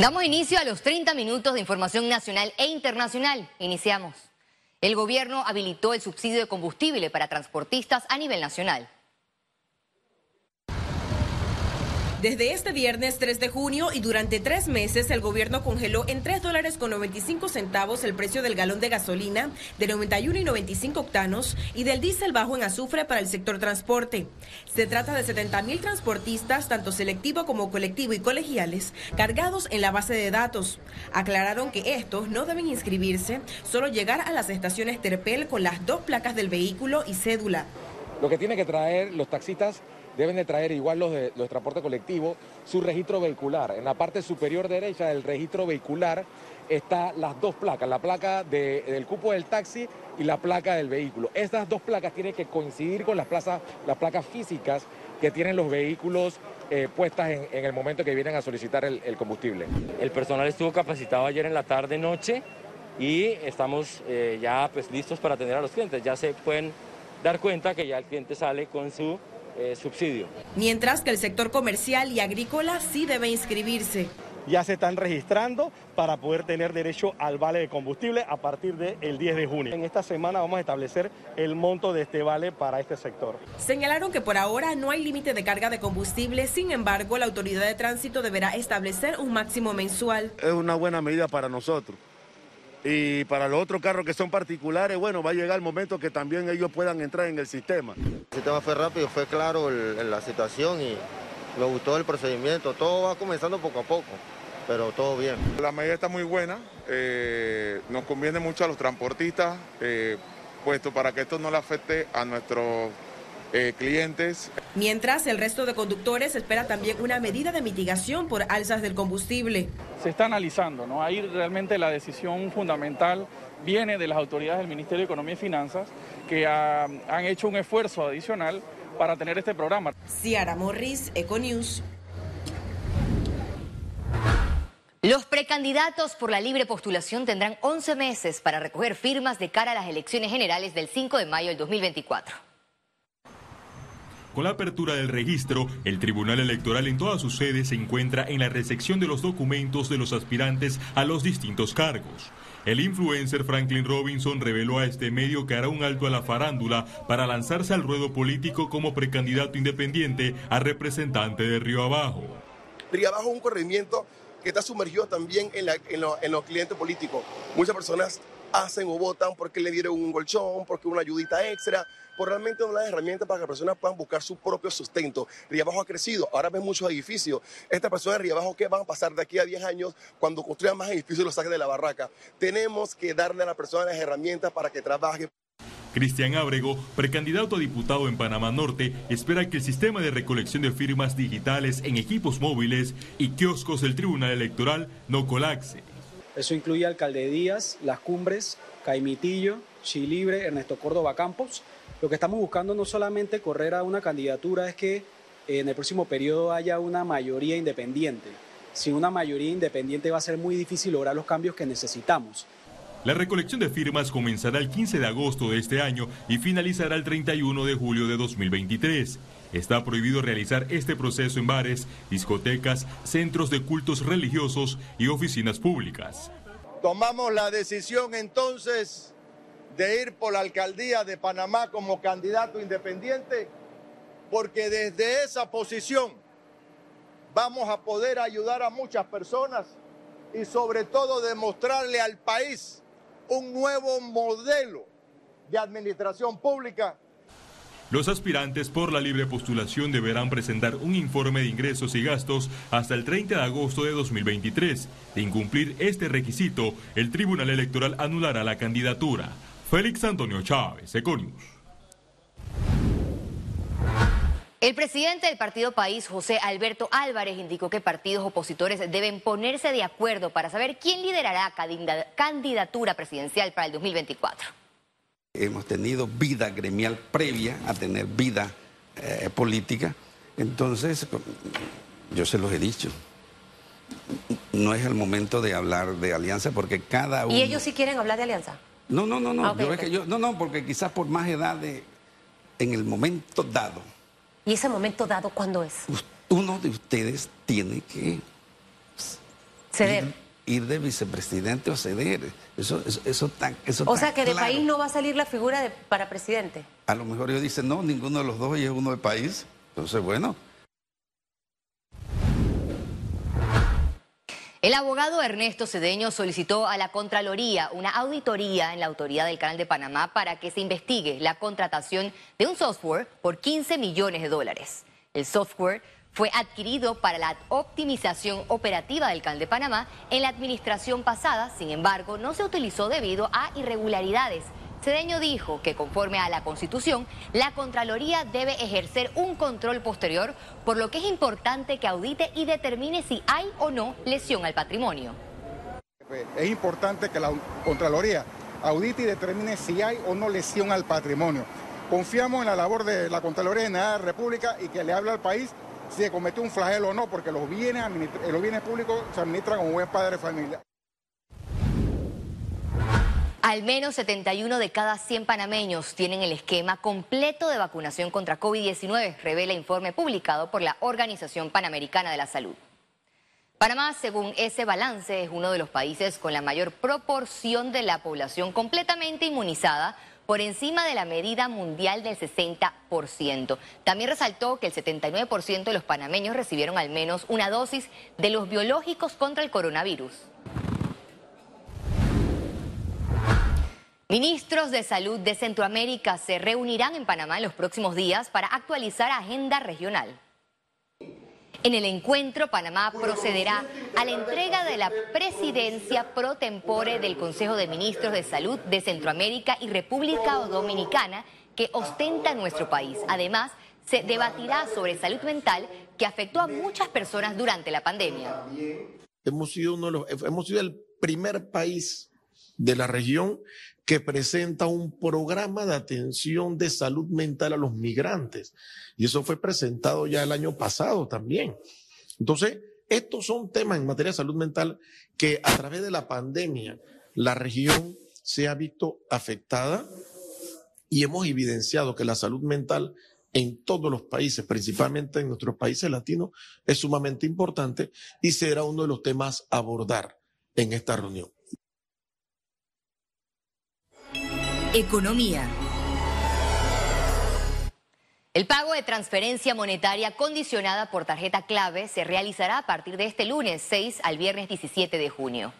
Damos inicio a los 30 minutos de información nacional e internacional. Iniciamos. El gobierno habilitó el subsidio de combustible para transportistas a nivel nacional. Desde este viernes 3 de junio y durante tres meses el gobierno congeló en 3 dólares con 95 centavos el precio del galón de gasolina de 91 y 95 octanos y del diésel bajo en azufre para el sector transporte. Se trata de 70 mil transportistas, tanto selectivo como colectivo y colegiales, cargados en la base de datos. Aclararon que estos no deben inscribirse, solo llegar a las estaciones Terpel con las dos placas del vehículo y cédula. Lo que tiene que traer los taxistas deben de traer, igual los de los transporte colectivo, su registro vehicular. En la parte superior derecha del registro vehicular está las dos placas, la placa del cupo del taxi y la placa del vehículo. Estas dos placas tienen que coincidir con las, las placas físicas que tienen los vehículos eh, puestas en, el momento que vienen a solicitar el, combustible. El personal estuvo capacitado ayer en la tarde noche y estamos eh, ya pues listos para atender a los clientes. Ya se pueden dar cuenta que ya el cliente sale con su eh, subsidio. Mientras que el sector comercial y agrícola sí debe inscribirse. Ya se están registrando para poder tener derecho al vale de combustible a partir del 10 de junio. En esta semana vamos a establecer el monto de este vale para este sector. Señalaron que por ahora no hay límite de carga de combustible, sin embargo la autoridad de tránsito deberá establecer un máximo mensual. Es una buena medida para nosotros y para los otros carros que son particulares, bueno, va a llegar el momento que también ellos puedan entrar en el sistema. El sistema fue rápido, fue claro la situación y me gustó el procedimiento. Todo va comenzando poco a poco, pero todo bien. La medida está muy buena, eh, nos conviene mucho a los transportistas, eh, puesto para que esto no le afecte a nuestros eh, clientes. Mientras, el resto de conductores espera también una medida de mitigación por alzas del combustible. Se está analizando, ¿no? Ahí realmente la decisión fundamental viene de las autoridades del Ministerio de Economía y Finanzas, que han hecho un esfuerzo adicional para tener este programa. Ciara Morris, Econews. Los precandidatos por la libre postulación tendrán 11 meses para recoger firmas de cara a las elecciones generales del 5 de mayo del 2024. Con la apertura del registro, el Tribunal Electoral en todas sus sedes se encuentra en la recepción de los documentos de los aspirantes a los distintos cargos. El influencer Franklin Robinson reveló a este medio que hará un alto a la farándula para lanzarse al ruedo político como precandidato independiente a representante de Río Abajo. Río Abajo es un corrimiento que está sumergido también en, en los clientes políticos. Muchas personas hacen o votan porque le dieron un colchón, porque una ayudita extra, por realmente una herramienta para que las personas puedan buscar su propio sustento. Abajo ha crecido, ahora ven muchos edificios. Estas personas de Abajo, ¿qué van a pasar de aquí a 10 años cuando construyan más edificios y los saquen de la barraca? Tenemos que darle a la persona las herramientas para que trabaje. Cristian Ábrego, precandidato a diputado en Panamá Norte, espera que el sistema de recolección de firmas digitales en equipos móviles y kioscos del Tribunal Electoral no colapse. Eso incluye Alcalde Díaz, Las Cumbres, Caimitillo, Chilibre, Ernesto Córdoba Campos. Lo que estamos buscando no solamente correr a una candidatura es que en el próximo periodo haya una mayoría independiente. Sin una mayoría independiente va a ser muy difícil lograr los cambios que necesitamos. La recolección de firmas comenzará el 15 de agosto de este año y finalizará el 31 de julio de 2023. Está prohibido realizar este proceso en bares, discotecas, centros de cultos religiosos y oficinas públicas. Tomamos la decisión entonces de ir por la alcaldía de Panamá como candidato independiente porque desde esa posición vamos a poder ayudar a muchas personas y sobre todo demostrarle al país un nuevo modelo de administración pública los aspirantes por la libre postulación deberán presentar un informe de ingresos y gastos hasta el 30 de agosto de 2023. De incumplir este requisito, el Tribunal Electoral anulará la candidatura. Félix Antonio Chávez, Econius. El presidente del Partido País, José Alberto Álvarez, indicó que partidos opositores deben ponerse de acuerdo para saber quién liderará candidatura presidencial para el 2024. Hemos tenido vida gremial previa a tener vida eh, política. Entonces, yo se los he dicho. No es el momento de hablar de alianza porque cada uno... ¿Y ellos sí quieren hablar de alianza? No, no, no, no. Ah, no, no, porque quizás por más edad de, en el momento dado. ¿Y ese momento dado cuándo es? Uno de ustedes tiene que Ceder. Ir, de vicepresidente o ceder. Eso, eso, eso, tan, eso O sea que de país no va a salir la figura de, para presidente. A lo mejor ellos dicen, no, ninguno de los dos y es uno de país. Entonces, bueno. El abogado Ernesto Cedeño solicitó a la Contraloría una auditoría en la autoridad del Canal de Panamá para que se investigue la contratación de un software por 15 millones de dólares. El software fue adquirido para la optimización operativa del Canal de Panamá en la administración pasada, sin embargo, no se utilizó debido a irregularidades Cedeño dijo que conforme a la Constitución, la Contraloría debe ejercer un control posterior, por lo que es importante que audite y determine si hay o no lesión al patrimonio. Es importante que la Contraloría audite y determine si hay o no lesión al patrimonio. Confiamos en la labor de la Contraloría General de la República y que le hable al país si se cometió un flagelo o no, porque los bienes, públicos se administran como buen padre de familia. Al menos 71 de cada 100 panameños tienen el esquema completo de vacunación contra COVID-19, revela informe publicado por la Organización Panamericana de la Salud. Panamá, según ese balance, es uno de los países con la mayor proporción de la población completamente inmunizada, por encima de la medida mundial del 60%. También resaltó que el 79% de los panameños recibieron al menos una dosis de los biológicos contra el coronavirus. Ministros de Salud de Centroamérica se reunirán en Panamá en los próximos días para actualizar agenda regional. En el encuentro, Panamá procederá a la entrega de la presidencia pro tempore del Consejo de Ministros de Salud de Centroamérica y República Dominicana que ostenta nuestro país. Además, se debatirá sobre salud mental que afectó a muchas personas durante la pandemia. Hemos sido, uno de los, hemos sido el primer país de la región que presenta un programa de atención de salud mental a los migrantes. Y eso fue presentado ya el año pasado también. Entonces, estos son temas en materia de salud mental que a través de la pandemia la región se ha visto afectada y hemos evidenciado que la salud mental en todos los países, principalmente en nuestros países latinos, es sumamente importante y será uno de los temas a abordar en esta reunión. Economía. El pago de transferencia monetaria condicionada por tarjeta clave se realizará a partir de este lunes 6 al viernes 17 de junio.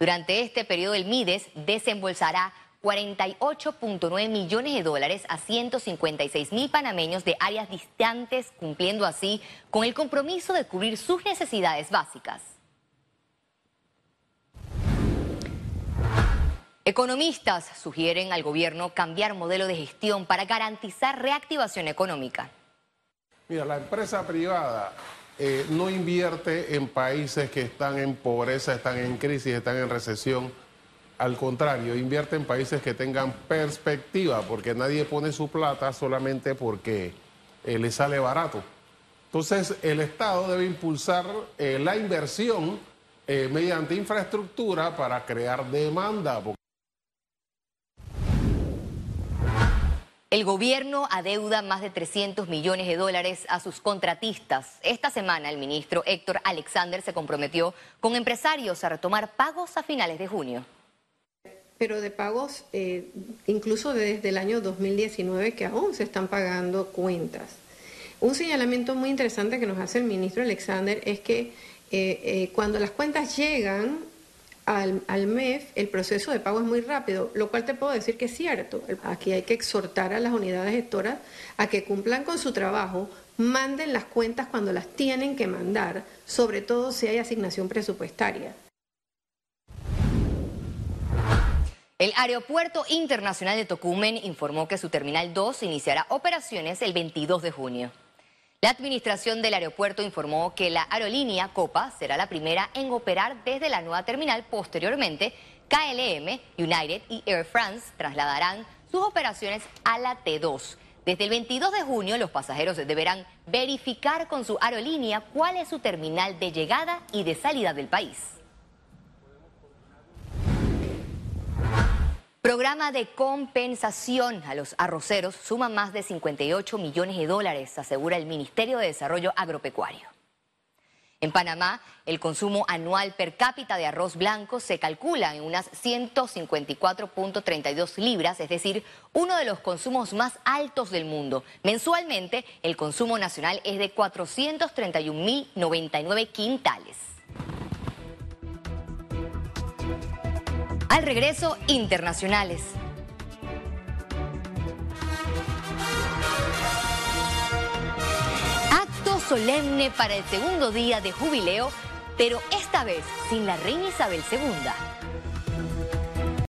Durante este periodo el MIDES desembolsará 48.9 millones de dólares a 156 mil panameños de áreas distantes, cumpliendo así con el compromiso de cubrir sus necesidades básicas. Economistas sugieren al gobierno cambiar modelo de gestión para garantizar reactivación económica. Mira, la empresa privada eh, no invierte en países que están en pobreza, están en crisis, están en recesión. Al contrario, invierte en países que tengan perspectiva, porque nadie pone su plata solamente porque eh, le sale barato. Entonces, el Estado debe impulsar eh, la inversión mediante infraestructura para crear demanda. El gobierno adeuda más de 300 millones de dólares a sus contratistas. Esta semana el ministro Héctor Alexander se comprometió con empresarios a retomar pagos a finales de junio. Pero de pagos eh, incluso desde el año 2019 que aún se están pagando cuentas. Un señalamiento muy interesante que nos hace el ministro Alexander es que eh, eh, cuando las cuentas llegan al, MEF el proceso de pago es muy rápido, lo cual te puedo decir que es cierto. Aquí hay que exhortar a las unidades gestoras a que cumplan con su trabajo, manden las cuentas cuando las tienen que mandar, sobre todo si hay asignación presupuestaria. El Aeropuerto Internacional de Tocumen informó que su Terminal 2 iniciará operaciones el 22 de junio. La administración del aeropuerto informó que la aerolínea Copa será la primera en operar desde la nueva terminal. Posteriormente, KLM, United y Air France trasladarán sus operaciones a la T2. Desde el 22 de junio, los pasajeros deberán verificar con su aerolínea cuál es su terminal de llegada y de salida del país. Programa de compensación a los arroceros suma más de 58 millones de dólares, asegura el Ministerio de Desarrollo Agropecuario. En Panamá, el consumo anual per cápita de arroz blanco se calcula en unas 154.32 libras, es decir, uno de los consumos más altos del mundo. Mensualmente, el consumo nacional es de 431.099 quintales. Al regreso, internacionales. Acto solemne para el segundo día de jubileo, pero esta vez sin la reina Isabel II.